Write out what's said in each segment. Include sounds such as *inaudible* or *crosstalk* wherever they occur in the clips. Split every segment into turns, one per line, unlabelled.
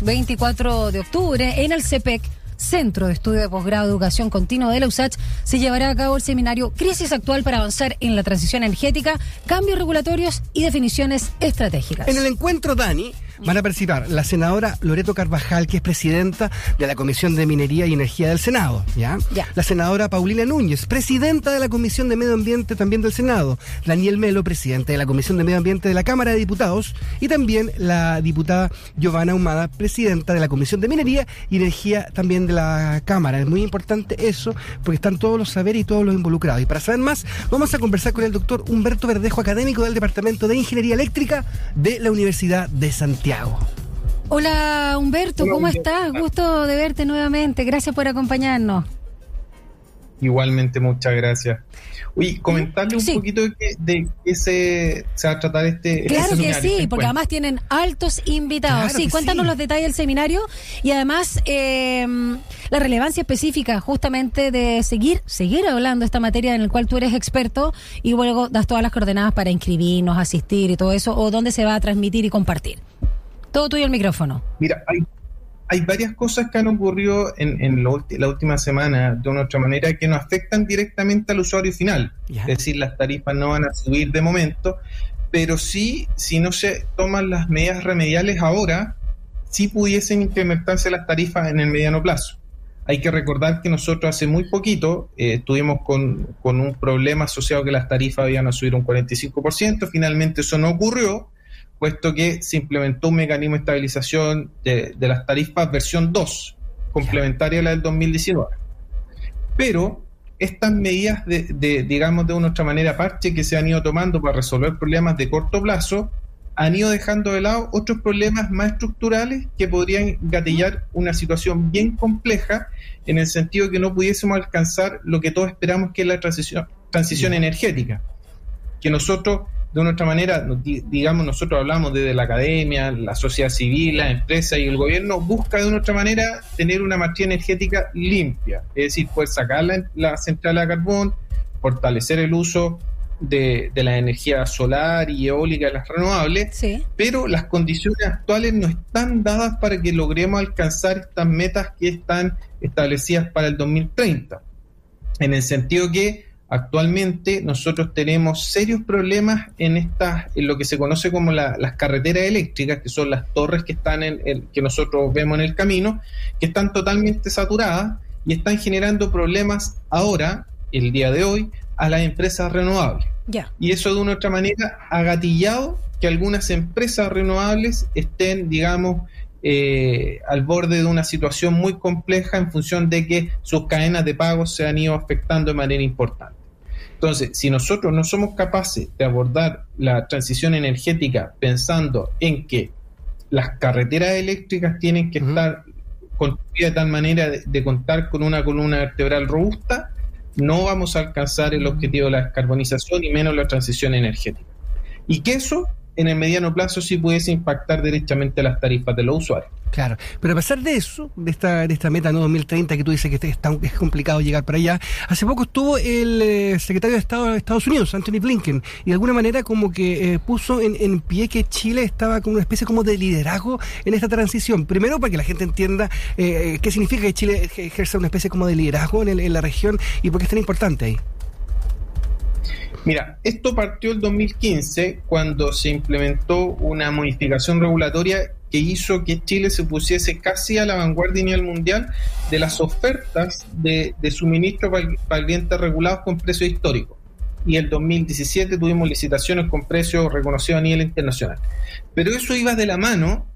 lunes 24 de octubre en el CEPEC Centro de Estudio de Posgrado de Educación Continua de la USACH, se llevará a cabo el seminario Crisis Actual para avanzar en la transición energética, cambios regulatorios y definiciones estratégicas.
En el encuentro, Dani, van a participar la senadora Loreto Carvajal, que es presidenta de la Comisión de Minería y Energía del Senado, ¿ya? La senadora Paulina Núñez, presidenta de la Comisión de Medio Ambiente también del Senado. Daniel Melo, presidente de la Comisión de Medio Ambiente de la Cámara de Diputados. Y también la diputada Giovanna Humada, presidenta de la Comisión de Minería y Energía también de la Cámara. Es muy importante eso, porque están todos los saberes y todos los involucrados. Y para saber más, vamos a conversar con el doctor Humberto Verdejo, académico del Departamento de Ingeniería Eléctrica de la Universidad de Santiago.
Hola Humberto, ¿cómo estás? Gusto de verte nuevamente. Gracias por acompañarnos.
Igualmente, muchas gracias. Oye, comentarle un
Sí.
poquito de qué, de qué se, se va a tratar este. este
Claro que sí,
este
porque además tienen altos invitados.
Claro
sí, cuéntanos
sí.
los detalles del seminario y además eh, la relevancia específica justamente de seguir, seguir hablando de esta materia en la cual tú eres experto y luego das todas las coordenadas para inscribirnos, asistir y todo eso, o dónde se va a transmitir y compartir. Todo tuyo el micrófono.
Mira, hay, hay varias cosas que han ocurrido en, en lo la última semana de una u otra manera que no afectan directamente al usuario final. Es decir, las tarifas no van a subir de momento, pero sí, si no se toman las medidas remediales ahora, sí pudiesen incrementarse las tarifas en el mediano plazo. Hay que recordar que nosotros hace muy poquito eh, estuvimos con, con un problema asociado que las tarifas iban a subir un 45%, finalmente eso no ocurrió, puesto que se implementó un mecanismo de estabilización de, de las tarifas versión 2, complementaria a la del 2019. Pero estas medidas, de, de, digamos de una u otra manera, parche que se han ido tomando para resolver problemas de corto plazo, han ido dejando de lado otros problemas más estructurales que podrían gatillar una situación bien compleja en el sentido de que no pudiésemos alcanzar lo que todos esperamos que es la transición, transición energética. Que nosotros, de una u otra manera, digamos, nosotros hablamos desde la academia, la sociedad civil, la empresa y el gobierno, busca de una u otra manera tener una matriz energética limpia, es decir, poder sacar la, la central a carbón, fortalecer el uso de, de la energía solar y eólica, las renovables,
Sí.
pero las condiciones actuales no están dadas para que logremos alcanzar estas metas que están establecidas para el 2030. En el sentido que actualmente nosotros tenemos serios problemas en estas, en lo que se conoce como la- las carreteras eléctricas, que son las torres que están en el, que nosotros vemos en el camino, que están totalmente saturadas y están generando problemas ahora, el día de hoy, a las empresas renovables y eso de una u otra manera ha gatillado que algunas empresas renovables estén, digamos, eh, al borde de una situación muy compleja en función de que sus cadenas de pagos se han ido afectando de manera importante. Entonces, si nosotros no somos capaces de abordar la transición energética pensando en que las carreteras eléctricas tienen que estar construidas de tal manera de, de contar con una columna vertebral robusta, no vamos a alcanzar el objetivo de la descarbonización y menos la transición energética. Y que eso en el mediano plazo sí pudiese impactar directamente las tarifas de los usuarios.
Claro, pero a pesar de eso, de esta, de esta meta no 2030 que tú dices que este- es, tan- complicado llegar para allá, hace poco estuvo el eh, secretario de Estado de Estados Unidos, Anthony Blinken, y de alguna manera como que eh, puso en, pie que Chile estaba con una especie como de liderazgo en esta transición. Primero para que la gente entienda eh, qué significa que Chile ejerza una especie como de liderazgo en, el- en la región y por qué es tan importante ahí.
Mira, esto partió el 2015 cuando se implementó una modificación regulatoria que hizo que Chile se pusiese casi a la vanguardia a nivel mundial de las ofertas de, suministro para, para clientes regulados con precio histórico. Y el 2017 tuvimos licitaciones con precios reconocidos a nivel internacional. Pero eso iba de la mano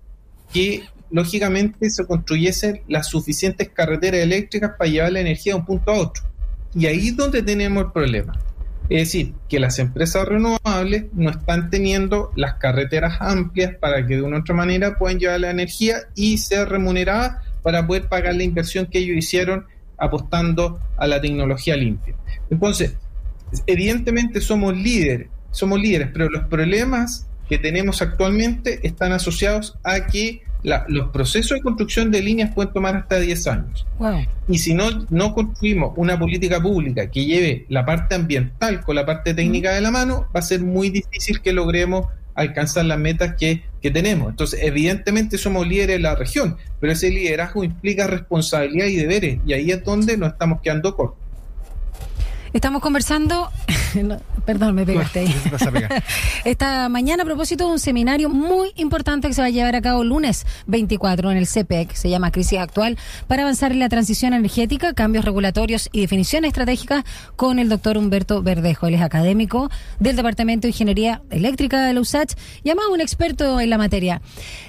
que lógicamente se construyesen las suficientes carreteras eléctricas para llevar la energía de un punto a otro. Y ahí es donde tenemos el problema. Es decir, que las empresas renovables no están teniendo las carreteras amplias para que de una u otra manera puedan llevar la energía y ser remuneradas para poder pagar la inversión que ellos hicieron apostando a la tecnología limpia. Entonces, evidentemente somos líderes, somos líderes, pero los problemas que tenemos actualmente están asociados a que la- los procesos de construcción de líneas pueden tomar hasta 10 años.
Wow.
Y si no, no construimos una política pública que lleve la parte ambiental con la parte técnica de la mano, va a ser muy difícil que logremos alcanzar las metas que que tenemos. Entonces, evidentemente somos líderes de la región, pero ese liderazgo implica responsabilidad y deberes, y ahí es donde nos estamos quedando cortos.
Estamos conversando, *laughs* perdón, me pegaste ahí. *laughs* Esta mañana a propósito de un seminario muy importante que se va a llevar a cabo el lunes 24 en el CPEC, e se llama Crisis Actual, para avanzar en la transición energética, cambios regulatorios y definición estratégica con el doctor Humberto Verdejo. Él es académico del Departamento de Ingeniería Eléctrica de la USACH y además un experto en la materia.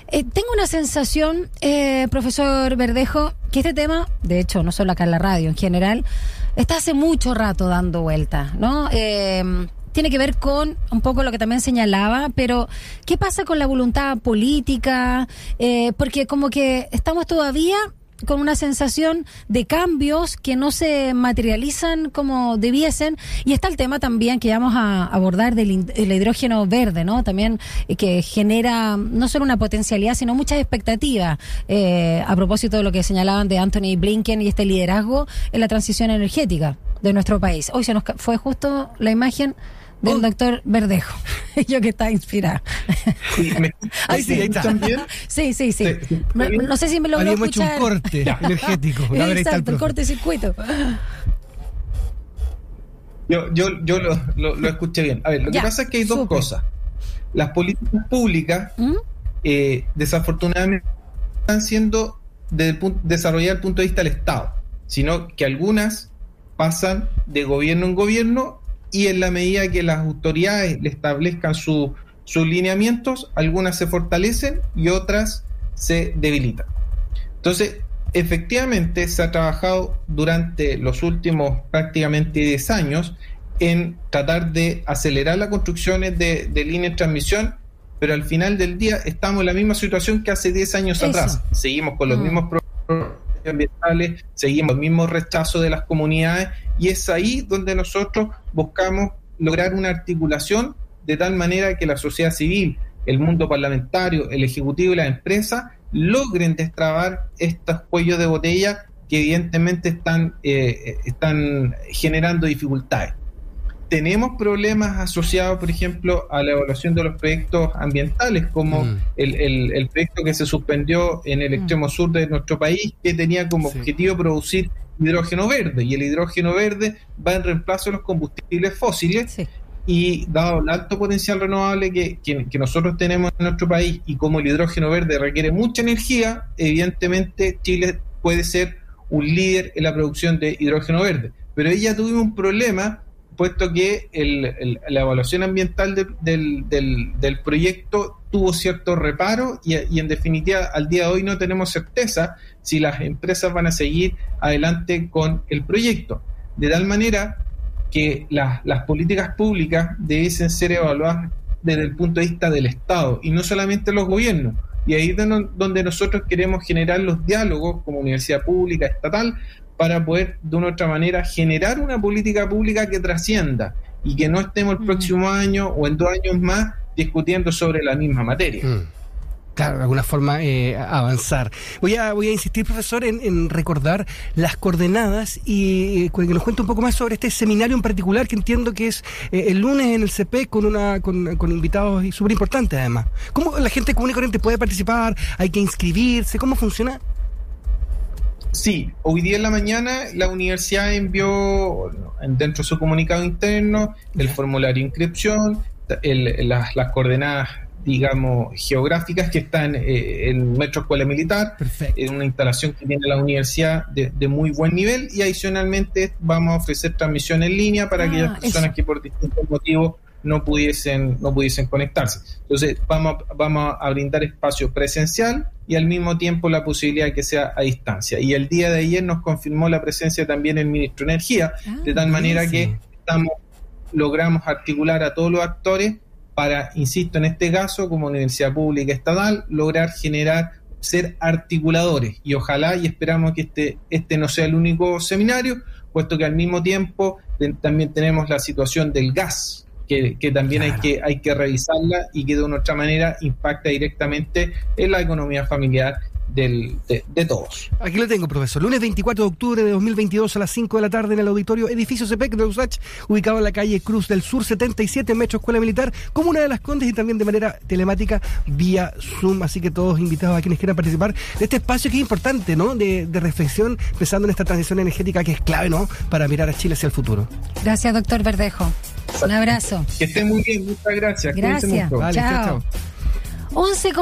Eh, tengo una sensación, eh, profesor Verdejo, que este tema, de hecho, no solo acá en la radio, en general, está hace mucho rato dando vueltas, ¿no? Eh, tiene que ver con un poco lo que también señalaba, pero ¿qué pasa con la voluntad política? Eh, porque como que estamos todavía con una sensación de cambios que no se materializan como debiesen. Y está el tema también que vamos a abordar del hidrógeno verde, ¿no? También eh, que genera no solo una potencialidad, sino muchas expectativas eh, a propósito de lo que señalaban de Anthony Blinken y este liderazgo en la transición energética de nuestro país. Hoy se nos fue justo la imagen del oh. doctor Verdejo. *laughs* Yo que está inspirada.
Sí, ahí *laughs* sí, ahí está.
¿También? Sí, sí, sí. no, sé si me lo
Habíamos hecho un corte *laughs* energético.
Exacto, el corte circuito.
Yo, yo, yo lo, lo, escuché bien. A ver, lo que pasa es que hay dos cosas. Las políticas públicas, ¿Mm? eh, desafortunadamente, están siendo desarrolladas desde el punto de vista del Estado, sino que algunas pasan de gobierno en gobierno y en la medida que las autoridades le establezcan sus lineamientos, algunas se fortalecen y otras se debilitan. Entonces, efectivamente se ha trabajado durante los últimos prácticamente 10 años en tratar de acelerar las construcciones de, líneas de transmisión, pero al final del día estamos en la misma situación que hace 10 años atrás. Seguimos con los mm. mismos problemas ambientales, seguimos el mismo rechazo de las comunidades y es ahí donde nosotros buscamos lograr una articulación de tal manera que la sociedad civil, el mundo parlamentario, el ejecutivo y las empresas logren destrabar estos cuellos de botella que evidentemente están, eh, están generando dificultades tenemos problemas asociados, por ejemplo, a la evaluación de los proyectos ambientales, como mm. el, proyecto que se suspendió en el mm. extremo sur de nuestro país, que tenía como objetivo producir hidrógeno verde, y el hidrógeno verde va en reemplazo de los combustibles fósiles. Y dado el alto potencial renovable que, que, nosotros tenemos en nuestro país y como el hidrógeno verde requiere mucha energía, evidentemente Chile puede ser un líder en la producción de hidrógeno verde. Pero ahí ya tuvimos un problema puesto que la evaluación ambiental del, proyecto tuvo cierto reparo y, en definitiva al día de hoy no tenemos certeza si las empresas van a seguir adelante con el proyecto. De tal manera que las políticas públicas deben ser evaluadas desde el punto de vista del Estado y no solamente los gobiernos. Y ahí es donde nosotros queremos generar los diálogos como universidad pública, estatal, para poder de una u otra manera generar una política pública que trascienda y que no estemos el mm. próximo año o en dos años más discutiendo sobre la misma materia. Mm.
Claro, de alguna forma eh, avanzar. Voy a, voy a insistir, profesor, en, recordar las coordenadas y eh, que nos cuente un poco más sobre este seminario en particular que entiendo que es eh, el lunes en el CP con una con, con invitados súper importantes además. ¿Cómo la gente común y corriente puede participar? ¿Hay que inscribirse? ¿Cómo funciona?
Sí, hoy día en la mañana la universidad envió dentro de su comunicado interno el formulario de inscripción, las, coordenadas, digamos, geográficas que están eh, en Metro Escuela Militar, en una instalación que tiene la universidad de, muy buen nivel y adicionalmente vamos a ofrecer transmisión en línea para aquellas ah, personas que por distintos motivos no pudiesen, no pudiesen conectarse. Entonces, vamos a, vamos a brindar espacio presencial y al mismo tiempo la posibilidad de que sea a distancia. Y el día de ayer nos confirmó la presencia también el ministro de Energía, de ah, tal manera que estamos, logramos articular a todos los actores para, insisto, en este caso, como universidad pública estatal, lograr generar ser articuladores y ojalá y esperamos que este, este no sea el único seminario, puesto que al mismo tiempo también tenemos la situación del gas, que, también hay, que, hay que revisarla y que de una otra manera impacta directamente en la economía familiar del, de, de, todos.
Aquí lo tengo, profesor. Lunes 24 de octubre de 2022 a las 5 de la tarde en el auditorio Edificio CEPEC de USACH, ubicado en la calle Cruz del Sur 77, Metro Escuela Militar, Comuna de las Condes y también de manera telemática vía Zoom. Así que todos invitados a quienes quieran participar de este espacio que es importante, ¿no? De, de reflexión, pensando en esta transición energética que es clave, ¿no? Para mirar a Chile hacia el futuro.
Gracias, doctor Verdejo. Un abrazo.
Que estén muy bien, muchas gracias.
Gracias.
Vale, chao. chao.
11 con